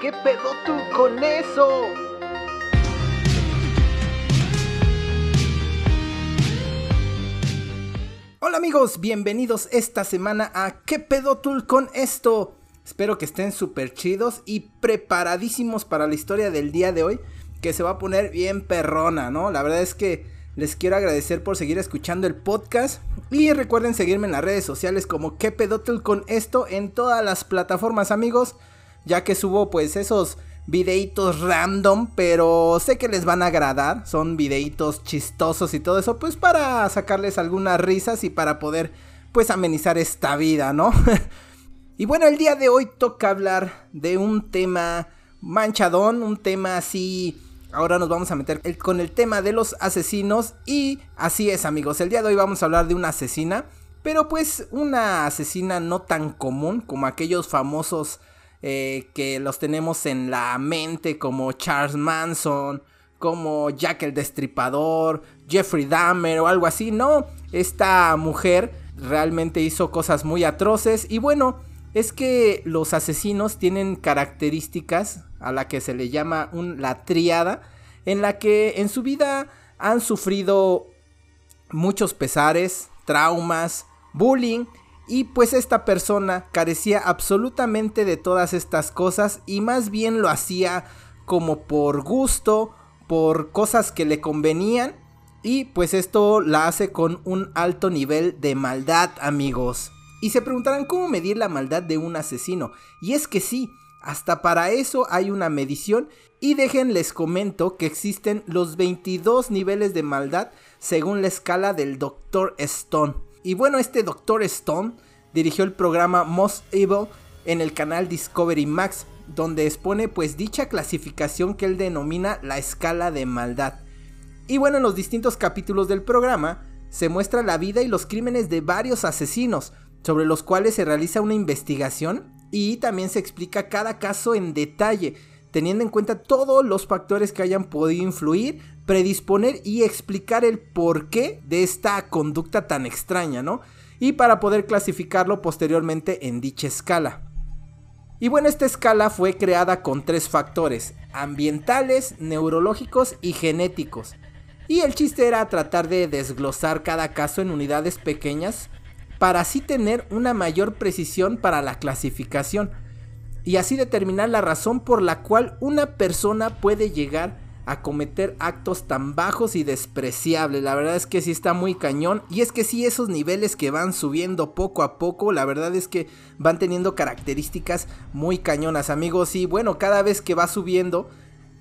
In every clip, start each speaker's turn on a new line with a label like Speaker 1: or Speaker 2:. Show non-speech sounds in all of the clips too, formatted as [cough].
Speaker 1: ¿Qué pedo tú con eso? Hola amigos, bienvenidos esta semana a ¿Qué pedo tú con esto? Espero que estén súper chidos y preparadísimos para la historia del día de hoy, que se va a poner bien perrona, ¿no? La verdad es que les quiero agradecer por seguir escuchando el podcast. Y recuerden seguirme en las redes sociales como que pedotul con esto en todas las plataformas, amigos. Ya que subo pues esos videitos random, pero sé que les van a agradar. Son videitos chistosos y todo eso, pues para sacarles algunas risas y para poder pues amenizar esta vida, ¿no? [laughs] y bueno, el día de hoy toca hablar de un tema manchadón, un tema así Ahora nos vamos a meter con el tema de los asesinos y así es amigos, el día de hoy vamos a hablar de una asesina, pero pues una asesina no tan común como aquellos famosos eh, que los tenemos en la mente como Charles Manson, como Jack el Destripador, Jeffrey Dahmer o algo así, no, esta mujer realmente hizo cosas muy atroces y bueno, es que los asesinos tienen características a la que se le llama un, la triada, en la que en su vida han sufrido muchos pesares, traumas, bullying, y pues esta persona carecía absolutamente de todas estas cosas y más bien lo hacía como por gusto, por cosas que le convenían y pues esto la hace con un alto nivel de maldad amigos. Y se preguntarán cómo medir la maldad de un asesino. Y es que sí, hasta para eso hay una medición. Y dejen les comento que existen los 22 niveles de maldad según la escala del Dr. Stone. Y bueno, este Dr. Stone dirigió el programa Most Evil en el canal Discovery Max, donde expone pues dicha clasificación que él denomina la escala de maldad. Y bueno, en los distintos capítulos del programa se muestra la vida y los crímenes de varios asesinos, sobre los cuales se realiza una investigación y también se explica cada caso en detalle, teniendo en cuenta todos los factores que hayan podido influir, predisponer y explicar el porqué de esta conducta tan extraña, ¿no? Y para poder clasificarlo posteriormente en dicha escala. Y bueno, esta escala fue creada con tres factores, ambientales, neurológicos y genéticos. Y el chiste era tratar de desglosar cada caso en unidades pequeñas para así tener una mayor precisión para la clasificación y así determinar la razón por la cual una persona puede llegar a cometer actos tan bajos y despreciables. La verdad es que sí está muy cañón. Y es que sí, esos niveles que van subiendo poco a poco, la verdad es que van teniendo características muy cañonas, amigos. Y bueno, cada vez que va subiendo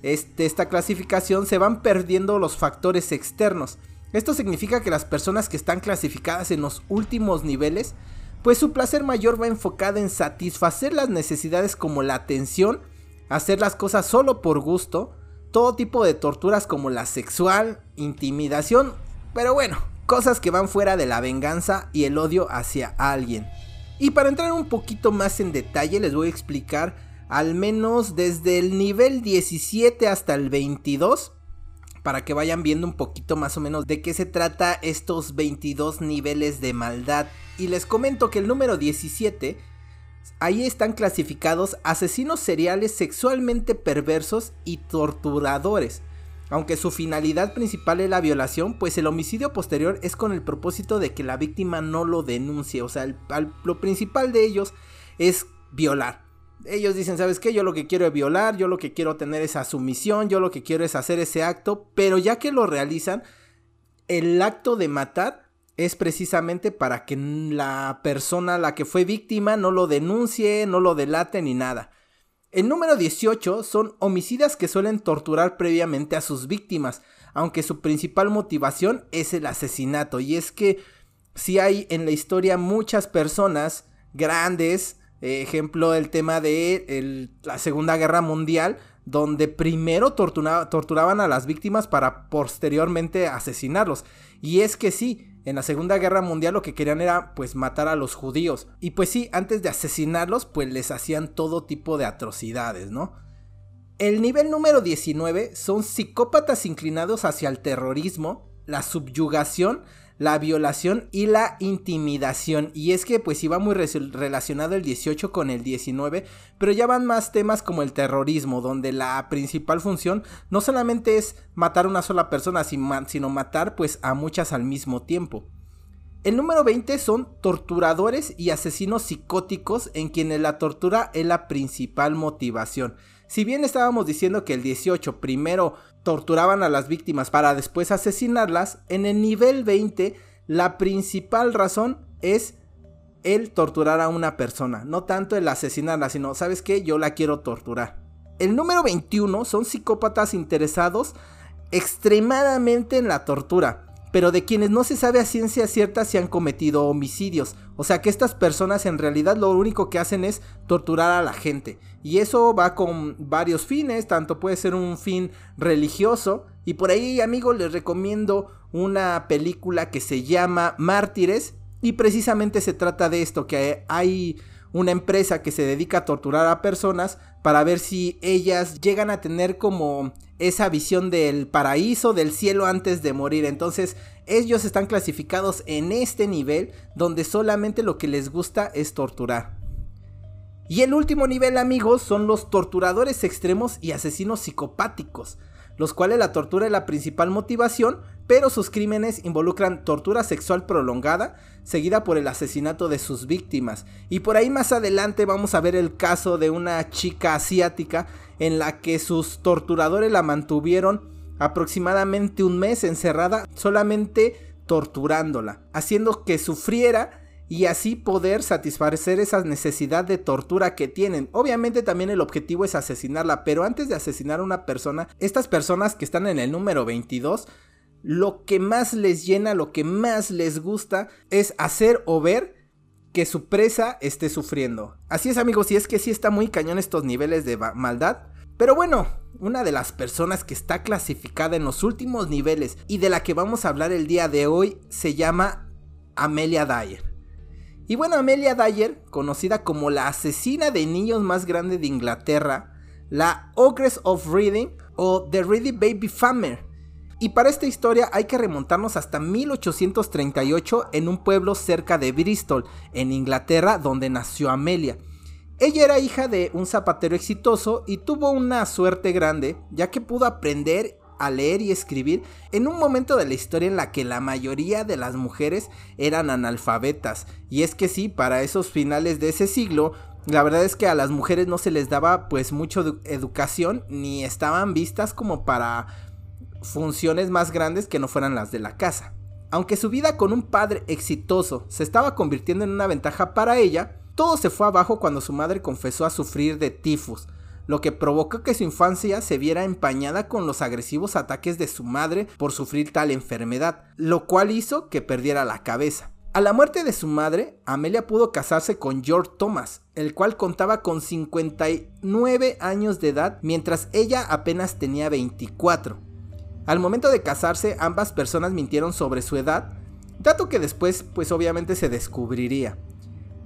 Speaker 1: este, esta clasificación, se van perdiendo los factores externos. Esto significa que las personas que están clasificadas en los últimos niveles, pues su placer mayor va enfocado en satisfacer las necesidades como la atención, hacer las cosas solo por gusto, todo tipo de torturas como la sexual, intimidación, pero bueno, cosas que van fuera de la venganza y el odio hacia alguien. Y para entrar un poquito más en detalle les voy a explicar al menos desde el nivel 17 hasta el 22 para que vayan viendo un poquito más o menos de qué se trata estos 22 niveles de maldad. Y les comento que el número 17, ahí están clasificados asesinos seriales sexualmente perversos y torturadores. Aunque su finalidad principal es la violación, pues el homicidio posterior es con el propósito de que la víctima no lo denuncie. O sea, lo principal de ellos es violar ellos dicen, ¿sabes qué? Yo lo que quiero es violar, yo lo que quiero tener esa sumisión, yo lo que quiero es hacer ese acto, pero ya que lo realizan, el acto de matar es precisamente para que la persona, la que fue víctima, no lo denuncie, no lo delate ni nada. El número 18 son homicidas que suelen torturar previamente a sus víctimas, aunque su principal motivación es el asesinato. Y es que si hay en la historia muchas personas grandes, ejemplo, el tema de la Segunda Guerra Mundial, donde primero torturaban a las víctimas para posteriormente asesinarlos. Y es que sí, en la Segunda Guerra Mundial lo que querían era pues matar a los judíos. Y pues sí, antes de asesinarlos pues les hacían todo tipo de atrocidades, ¿no? El nivel número 19 son psicópatas inclinados hacia el terrorismo, la subyugación, la violación y la intimidación. Y es que pues iba muy relacionado el 18 con el 19, pero ya van más temas como el terrorismo, donde la principal función no solamente es matar a una sola persona, sino matar pues a muchas al mismo tiempo. El número 20 son torturadores y asesinos psicóticos en quienes la tortura es la principal motivación. Si bien estábamos diciendo que el 18 primero torturaban a las víctimas para después asesinarlas, en el nivel 20 la principal razón es el torturar a una persona, no tanto el asesinarla, sino, ¿sabes qué? Yo la quiero torturar. El número 21 son psicópatas interesados extremadamente en la tortura pero de quienes no se sabe a ciencia cierta si han cometido homicidios. O sea que estas personas en realidad lo único que hacen es torturar a la gente. Y eso va con varios fines, tanto puede ser un fin religioso. Y por ahí amigos les recomiendo una película que se llama Mártires. Y precisamente se trata de esto, que hay una empresa que se dedica a torturar a personas para ver si ellas llegan a tener como esa visión del paraíso, del cielo antes de morir. Entonces ellos están clasificados en este nivel donde solamente lo que les gusta es torturar. Y el último nivel amigos son los torturadores extremos y asesinos psicopáticos los cuales la tortura es la principal motivación, pero sus crímenes involucran tortura sexual prolongada, seguida por el asesinato de sus víctimas. Y por ahí más adelante vamos a ver el caso de una chica asiática en la que sus torturadores la mantuvieron aproximadamente un mes encerrada solamente torturándola, haciendo que sufriera y así poder satisfacer esa necesidad de tortura que tienen. Obviamente también el objetivo es asesinarla, pero antes de asesinar a una persona, estas personas que están en el número 22, lo que más les llena, lo que más les gusta es hacer o ver que su presa esté sufriendo. Así es amigos, y es que sí está muy cañón estos niveles de maldad. Pero bueno, una de las personas que está clasificada en los últimos niveles y de la que vamos a hablar el día de hoy se llama Amelia Dyer. Y bueno, Amelia Dyer, conocida como la asesina de niños más grande de Inglaterra, la Ogress of Reading o The Ready Baby Farmer. Y para esta historia hay que remontarnos hasta 1838 en un pueblo cerca de Bristol, en Inglaterra, donde nació Amelia. Ella era hija de un zapatero exitoso y tuvo una suerte grande, ya que pudo aprender a leer y escribir en un momento de la historia en la que la mayoría de las mujeres eran analfabetas. Y es que sí, para esos finales de ese siglo, la verdad es que a las mujeres no se les daba pues mucho educación ni estaban vistas como para funciones más grandes que no fueran las de la casa. Aunque su vida con un padre exitoso se estaba convirtiendo en una ventaja para ella, todo se fue abajo cuando su madre confesó a sufrir de tifus, lo que provocó que su infancia se viera empañada con los agresivos ataques de su madre por sufrir tal enfermedad, lo cual hizo que perdiera la cabeza. A la muerte de su madre, Amelia pudo casarse con George Thomas, el cual contaba con 59 años de edad, mientras ella apenas tenía 24. Al momento de casarse, ambas personas mintieron sobre su edad, dato que después pues obviamente se descubriría.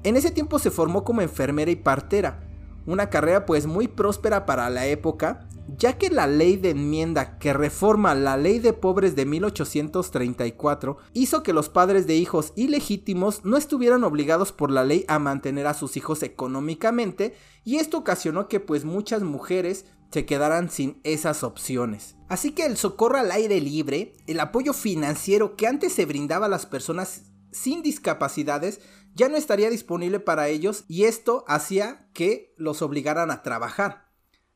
Speaker 1: En ese tiempo se formó como enfermera y partera, una carrera pues muy próspera para la época, ya que la ley de enmienda que reforma la ley de pobres de 1834 hizo que los padres de hijos ilegítimos no estuvieran obligados por la ley a mantener a sus hijos económicamente y esto ocasionó que pues muchas mujeres se quedaran sin esas opciones. Así que el socorro al aire libre, el apoyo financiero que antes se brindaba a las personas sin discapacidades ya no estaría disponible para ellos y esto hacía que los obligaran a trabajar.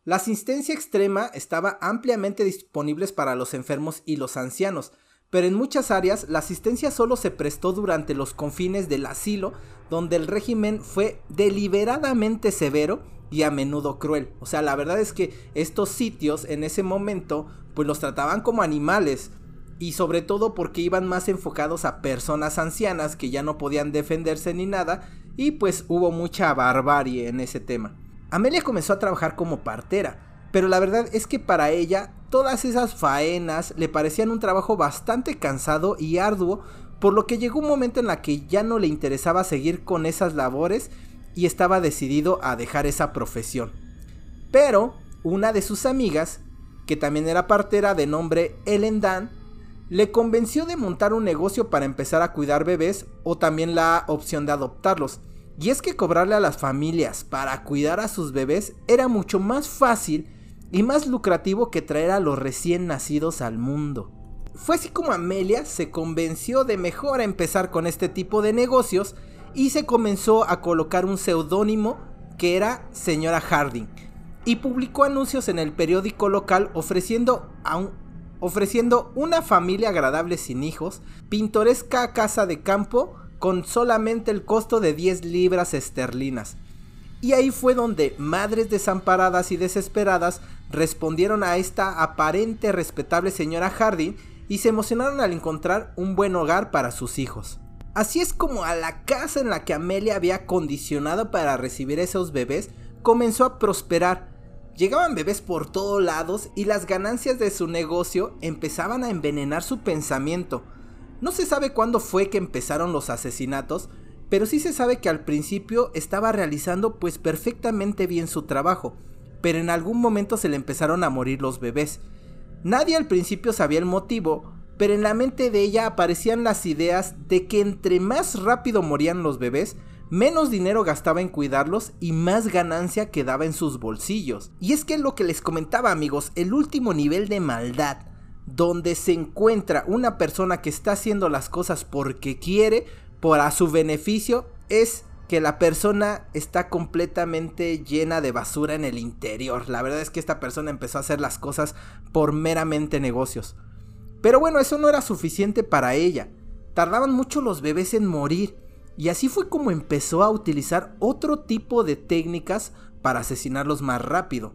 Speaker 1: La asistencia extrema estaba ampliamente disponible para los enfermos y los ancianos, pero en muchas áreas la asistencia solo se prestó durante los confines del asilo, donde el régimen fue deliberadamente severo y a menudo cruel. O sea, la verdad es que estos sitios en ese momento pues los trataban como animales, y sobre todo porque iban más enfocados a personas ancianas que ya no podían defenderse ni nada y pues hubo mucha barbarie en ese tema. Amelia comenzó a trabajar como partera, pero la verdad es que para ella todas esas faenas le parecían un trabajo bastante cansado y arduo, por lo que llegó un momento en la que ya no le interesaba seguir con esas labores y estaba decidido a dejar esa profesión. Pero una de sus amigas, que también era partera de nombre Ellen Dan, le convenció de montar un negocio para empezar a cuidar bebés o también la opción de adoptarlos. Y es que cobrarle a las familias para cuidar a sus bebés era mucho más fácil y más lucrativo que traer a los recién nacidos al mundo. Fue así como Amelia se convenció de mejor empezar con este tipo de negocios y se comenzó a colocar un seudónimo que era señora Harding y publicó anuncios en el periódico local ofreciendo, ofreciendo una familia agradable sin hijos, pintoresca casa de campo con solamente el costo de 10 libras esterlinas. Y ahí fue donde madres desamparadas y desesperadas respondieron a esta aparente respetable señora Harding y se emocionaron al encontrar un buen hogar para sus hijos. Así es como a la casa en la que Amelia había condicionado para recibir esos bebés comenzó a prosperar. Llegaban bebés por todos lados y las ganancias de su negocio empezaban a envenenar su pensamiento. No se sabe cuándo fue que empezaron los asesinatos, pero sí se sabe que al principio estaba realizando pues perfectamente bien su trabajo, pero en algún momento se le empezaron a morir los bebés. Nadie al principio sabía el motivo, pero en la mente de ella aparecían las ideas de que entre más rápido morían los bebés, menos dinero gastaba en cuidarlos y más ganancia quedaba en sus bolsillos. Y es que lo que les comentaba amigos, el último nivel de maldad, donde se encuentra una persona que está haciendo las cosas porque quiere, para su beneficio, es que la persona está completamente llena de basura en el interior. La verdad es que esta persona empezó a hacer las cosas por meramente negocios. Pero bueno, eso no era suficiente para ella. Tardaban mucho los bebés en morir. Y así fue como empezó a utilizar otro tipo de técnicas para asesinarlos más rápido.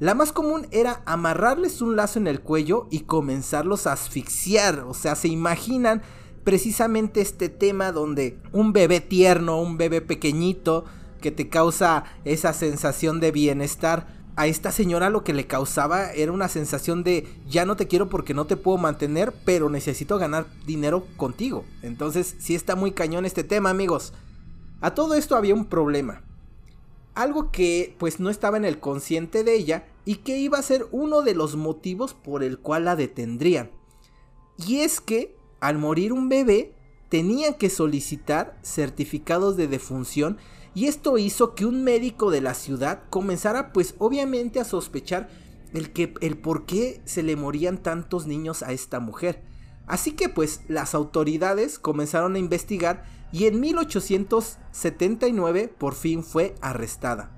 Speaker 1: La más común era amarrarles un lazo en el cuello y comenzarlos a asfixiar. O sea, se imaginan precisamente este tema donde un bebé tierno, un bebé pequeñito, que te causa esa sensación de bienestar, a esta señora lo que le causaba era una sensación de ya no te quiero porque no te puedo mantener, pero necesito ganar dinero contigo. Entonces, sí está muy cañón este tema, amigos. A todo esto había un problema. Algo que pues no estaba en el consciente de ella y que iba a ser uno de los motivos por el cual la detendrían. Y es que al morir un bebé, tenía que solicitar certificados de defunción y esto hizo que un médico de la ciudad comenzara pues obviamente a sospechar el, que, el por qué se le morían tantos niños a esta mujer. Así que pues las autoridades comenzaron a investigar y en 1879 por fin fue arrestada.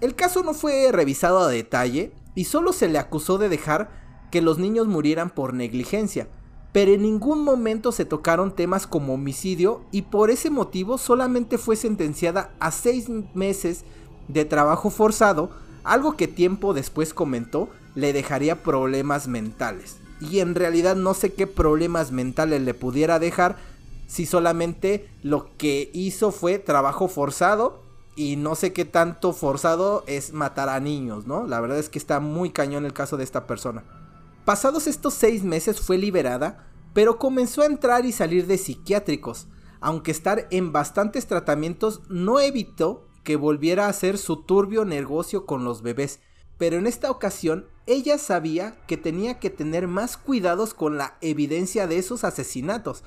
Speaker 1: El caso no fue revisado a detalle y solo se le acusó de dejar que los niños murieran por negligencia, pero en ningún momento se tocaron temas como homicidio y por ese motivo solamente fue sentenciada a seis meses de trabajo forzado, algo que tiempo después comentó le dejaría problemas mentales. Y en realidad no sé qué problemas mentales le pudiera dejar si solamente lo que hizo fue trabajo forzado y no sé qué tanto forzado es matar a niños, ¿no? La verdad es que está muy cañón el caso de esta persona. Pasados estos seis meses fue liberada, pero comenzó a entrar y salir de psiquiátricos, aunque estar en bastantes tratamientos no evitó que volviera a hacer su turbio negocio con los bebés, pero en esta ocasión ella sabía que tenía que tener más cuidados con la evidencia de esos asesinatos,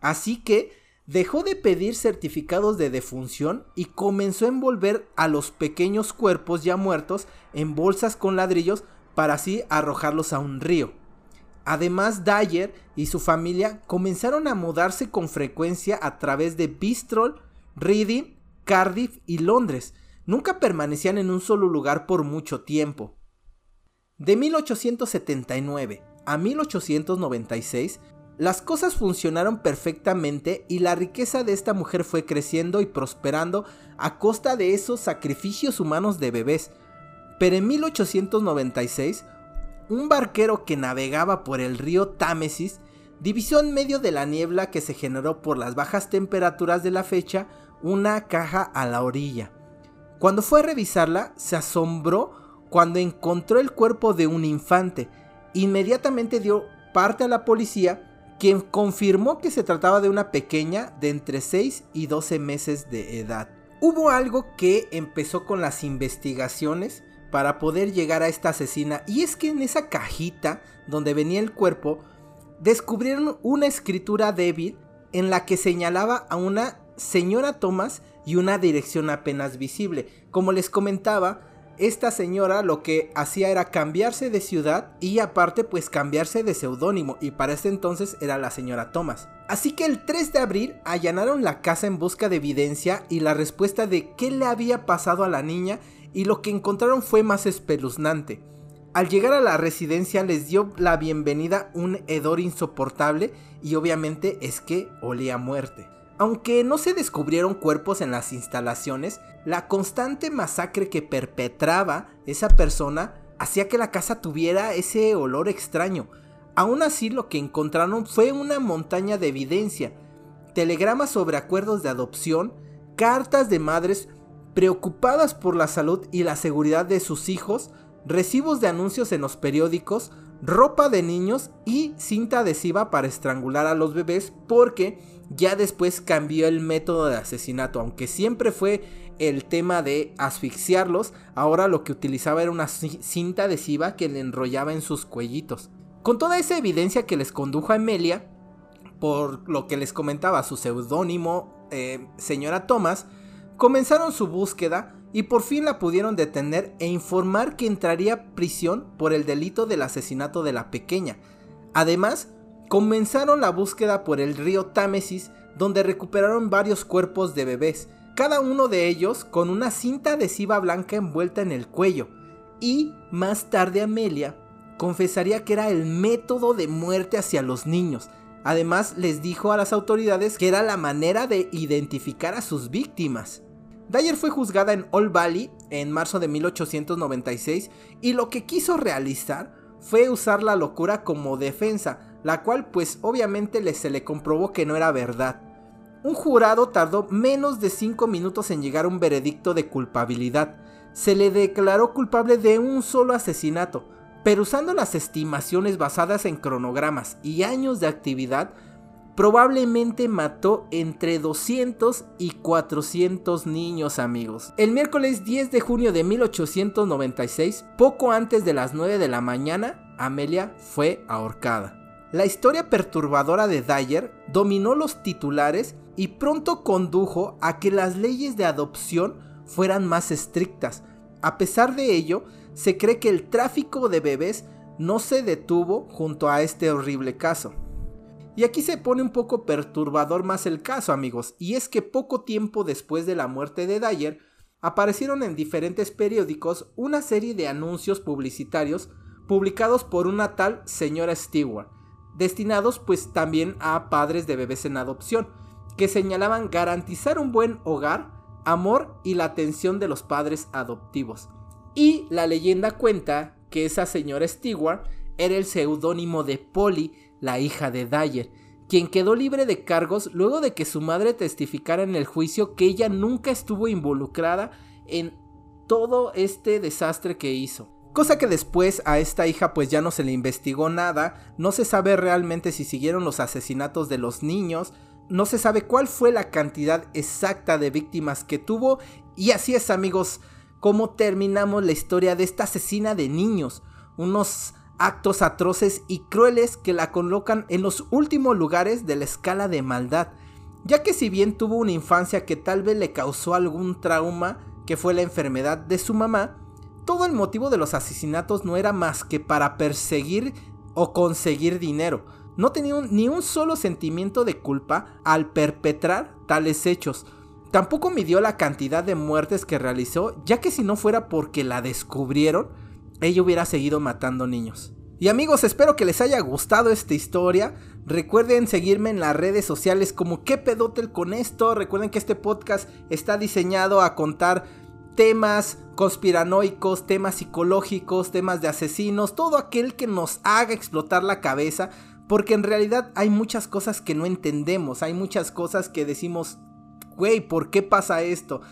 Speaker 1: así que dejó de pedir certificados de defunción y comenzó a envolver a los pequeños cuerpos ya muertos en bolsas con ladrillos para así arrojarlos a un río. Además, Dyer y su familia comenzaron a mudarse con frecuencia a través de Bristol, Reading, Cardiff y Londres. Nunca permanecían en un solo lugar por mucho tiempo. De 1879 a 1896, las cosas funcionaron perfectamente y la riqueza de esta mujer fue creciendo y prosperando a costa de esos sacrificios humanos de bebés. Pero en 1896, un barquero que navegaba por el río Támesis divisó en medio de la niebla que se generó por las bajas temperaturas de la fecha una caja a la orilla. Cuando fue a revisarla, se asombró cuando encontró el cuerpo de un infante. Inmediatamente dio parte a la policía, quien confirmó que se trataba de una pequeña de entre 6 y 12 meses de edad. Hubo algo que empezó con las investigaciones para poder llegar a esta asesina. Y es que en esa cajita donde venía el cuerpo, descubrieron una escritura débil en la que señalaba a una señora Thomas y una dirección apenas visible. Como les comentaba, esta señora lo que hacía era cambiarse de ciudad y aparte pues cambiarse de seudónimo y para ese entonces era la señora Thomas. Así que el 3 de abril allanaron la casa en busca de evidencia y la respuesta de qué le había pasado a la niña y lo que encontraron fue más espeluznante. Al llegar a la residencia les dio la bienvenida un hedor insoportable y obviamente es que olía muerte. Aunque no se descubrieron cuerpos en las instalaciones, la constante masacre que perpetraba esa persona hacía que la casa tuviera ese olor extraño. Aún así lo que encontraron fue una montaña de evidencia, telegramas sobre acuerdos de adopción, cartas de madres preocupadas por la salud y la seguridad de sus hijos, recibos de anuncios en los periódicos, ropa de niños y cinta adhesiva para estrangular a los bebés porque ya después cambió el método de asesinato, aunque siempre fue el tema de asfixiarlos, ahora lo que utilizaba era una cinta adhesiva que le enrollaba en sus cuellitos. Con toda esa evidencia que les condujo a Emilia, por lo que les comentaba su seudónimo, eh, señora Thomas, comenzaron su búsqueda y por fin la pudieron detener e informar que entraría prisión por el delito del asesinato de la pequeña. Además, comenzaron la búsqueda por el río Támesis, donde recuperaron varios cuerpos de bebés, cada uno de ellos con una cinta adhesiva blanca envuelta en el cuello. Y más tarde Amelia confesaría que era el método de muerte hacia los niños. Además les dijo a las autoridades que era la manera de identificar a sus víctimas. Dyer fue juzgada en Old Valley en marzo de 1896 y lo que quiso realizar fue usar la locura como defensa, la cual pues obviamente se le comprobó que no era verdad. Un jurado tardó menos de 5 minutos en llegar a un veredicto de culpabilidad. Se le declaró culpable de un solo asesinato, pero usando las estimaciones basadas en cronogramas y años de actividad, probablemente mató entre 200 y 400 niños amigos. El miércoles 10 de junio de 1896, poco antes de las 9 de la mañana, Amelia fue ahorcada. La historia perturbadora de Dyer dominó los titulares y pronto condujo a que las leyes de adopción fueran más estrictas. A pesar de ello, se cree que el tráfico de bebés no se detuvo junto a este horrible caso. Y aquí se pone un poco perturbador más el caso, amigos, y es que poco tiempo después de la muerte de Dyer, aparecieron en diferentes periódicos una serie de anuncios publicitarios publicados por una tal señora Stewart, destinados pues también a padres de bebés en adopción, que señalaban garantizar un buen hogar, amor y la atención de los padres adoptivos. Y la leyenda cuenta que esa señora Stewart era el seudónimo de Polly la hija de Dyer, quien quedó libre de cargos luego de que su madre testificara en el juicio que ella nunca estuvo involucrada en todo este desastre que hizo. Cosa que después a esta hija pues ya no se le investigó nada, no se sabe realmente si siguieron los asesinatos de los niños, no se sabe cuál fue la cantidad exacta de víctimas que tuvo y así es amigos como terminamos la historia de esta asesina de niños, unos actos atroces y crueles que la colocan en los últimos lugares de la escala de maldad, ya que si bien tuvo una infancia que tal vez le causó algún trauma, que fue la enfermedad de su mamá, todo el motivo de los asesinatos no era más que para perseguir o conseguir dinero. No tenía ni un solo sentimiento de culpa al perpetrar tales hechos. Tampoco midió la cantidad de muertes que realizó, ya que si no fuera porque la descubrieron, ella hubiera seguido matando niños. Y amigos, espero que les haya gustado esta historia. Recuerden seguirme en las redes sociales como qué pedotel con esto. Recuerden que este podcast está diseñado a contar temas conspiranoicos, temas psicológicos, temas de asesinos, todo aquel que nos haga explotar la cabeza. Porque en realidad hay muchas cosas que no entendemos, hay muchas cosas que decimos, güey, ¿por qué pasa esto?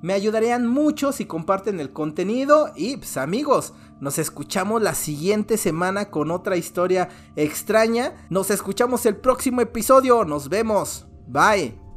Speaker 1: Me ayudarían mucho si comparten el contenido y pues amigos, nos escuchamos la siguiente semana con otra historia extraña. Nos escuchamos el próximo episodio, nos vemos. Bye.